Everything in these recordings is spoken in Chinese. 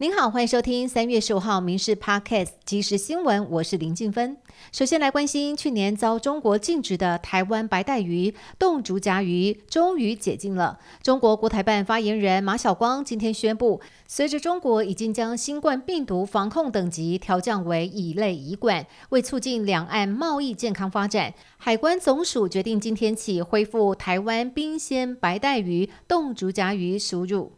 您好，欢迎收听三月十五号《民事 Podcast》即时新闻，我是林静芬。首先来关心，去年遭中国禁止的台湾白带鱼、冻竹夹鱼终于解禁了。中国国台办发言人马晓光今天宣布，随着中国已经将新冠病毒防控等级调降为乙类乙管，为促进两岸贸易健康发展，海关总署决定今天起恢复台湾冰鲜白带鱼、冻竹夹鱼输入。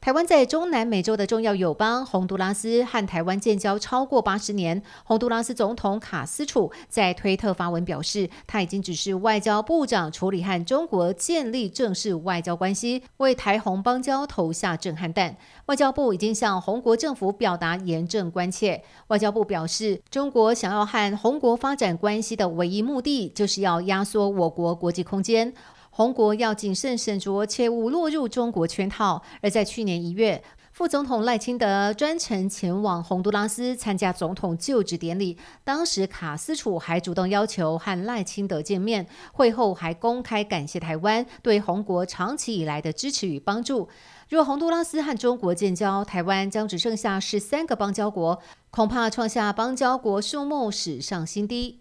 台湾在中南美洲的重要友邦洪都拉斯和台湾建交超过八十年。洪都拉斯总统卡斯楚在推特发文表示，他已经指示外交部长处理和中国建立正式外交关系，为台洪邦交投下震撼弹。外交部已经向洪国政府表达严正关切。外交部表示，中国想要和洪国发展关系的唯一目的，就是要压缩我国国际空间。红国要谨慎审酌，切勿落入中国圈套。而在去年一月，副总统赖清德专程前往洪都拉斯参加总统就职典礼，当时卡斯楚还主动要求和赖清德见面，会后还公开感谢台湾对红国长期以来的支持与帮助。若洪都拉斯和中国建交，台湾将只剩下十三个邦交国，恐怕创下邦交国数目史上新低。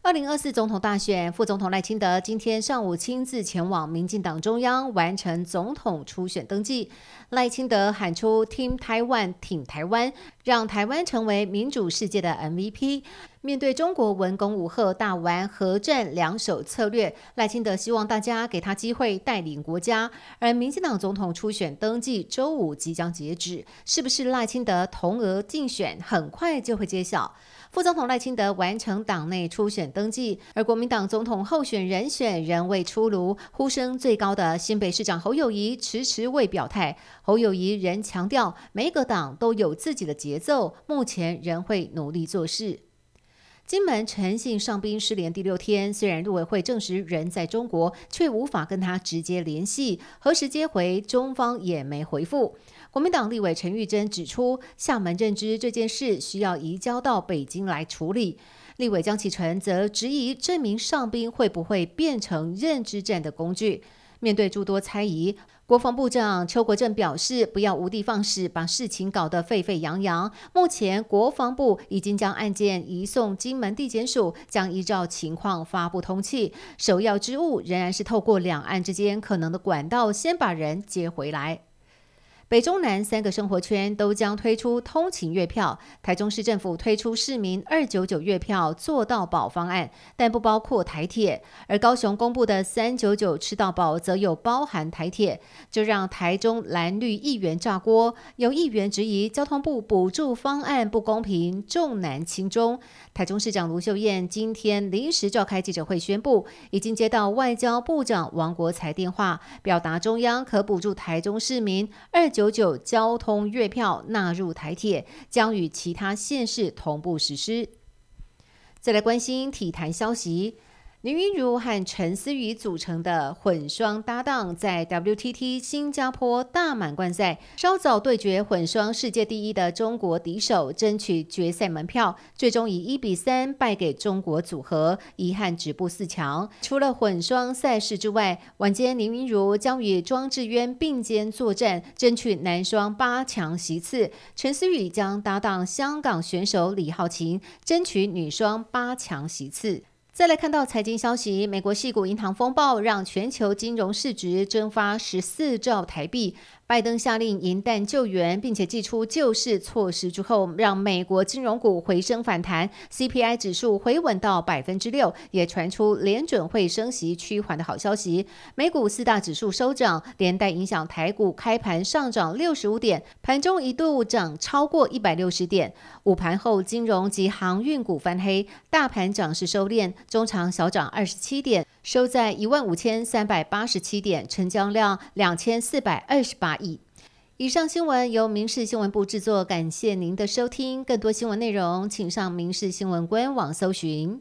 二零二四总统大选，副总统赖清德今天上午亲自前往民进党中央完成总统初选登记。赖清德喊出 “Team Taiwan，挺台湾”，让台湾成为民主世界的 MVP。面对中国文攻武赫大玩核战两手策略，赖清德希望大家给他机会带领国家。而民进党总统初选登记周五即将截止，是不是赖清德同额竞选，很快就会揭晓。副总统赖清德完成党内初选登记，而国民党总统候选人选仍未出炉。呼声最高的新北市长侯友谊迟迟未表态。侯友谊仍强调，每个党都有自己的节奏，目前仍会努力做事。金门陈姓上兵失联第六天，虽然陆委会证实人在中国，却无法跟他直接联系，何时接回，中方也没回复。国民党立委陈玉珍指出，厦门认知这件事需要移交到北京来处理。立委江启臣则质疑，这名上兵会不会变成认知战的工具？面对诸多猜疑，国防部长邱国正表示，不要无的放矢，把事情搞得沸沸扬扬。目前，国防部已经将案件移送金门地检署，将依照情况发布通气。首要之务仍然是透过两岸之间可能的管道，先把人接回来。北中南三个生活圈都将推出通勤月票。台中市政府推出市民二九九月票做到保方案，但不包括台铁。而高雄公布的三九九吃到饱则有包含台铁，就让台中蓝绿议员炸锅。有议员质疑交通部补助方案不公平，重难轻中。台中市长卢秀燕今天临时召开记者会，宣布已经接到外交部长王国才电话，表达中央可补助台中市民二。九九交通月票纳入台铁，将与其他县市同步实施。再来关心体坛消息。林昀儒和陈思雨组成的混双搭档，在 WTT 新加坡大满贯赛稍早对决混双世界第一的中国敌手，争取决赛门票，最终以一比三败给中国组合，遗憾止步四强。除了混双赛事之外，晚间林昀儒将与庄智渊并肩作战，争取男双八强席次；陈思雨将搭档香港选手李浩晴，争取女双八强席次。再来看到财经消息，美国系股银行风暴让全球金融市值蒸发十四兆台币。拜登下令银弹救援，并且祭出救市措施之后，让美国金融股回升反弹，CPI 指数回稳到百分之六，也传出联准会升息趋缓的好消息。美股四大指数收涨，连带影响台股开盘上涨六十五点，盘中一度涨超过一百六十点。午盘后，金融及航运股翻黑，大盘涨势收敛，中长小涨二十七点。收在一万五千三百八十七点，成交量两千四百二十八亿。以上新闻由民事新闻部制作，感谢您的收听。更多新闻内容，请上民事新闻官网搜寻。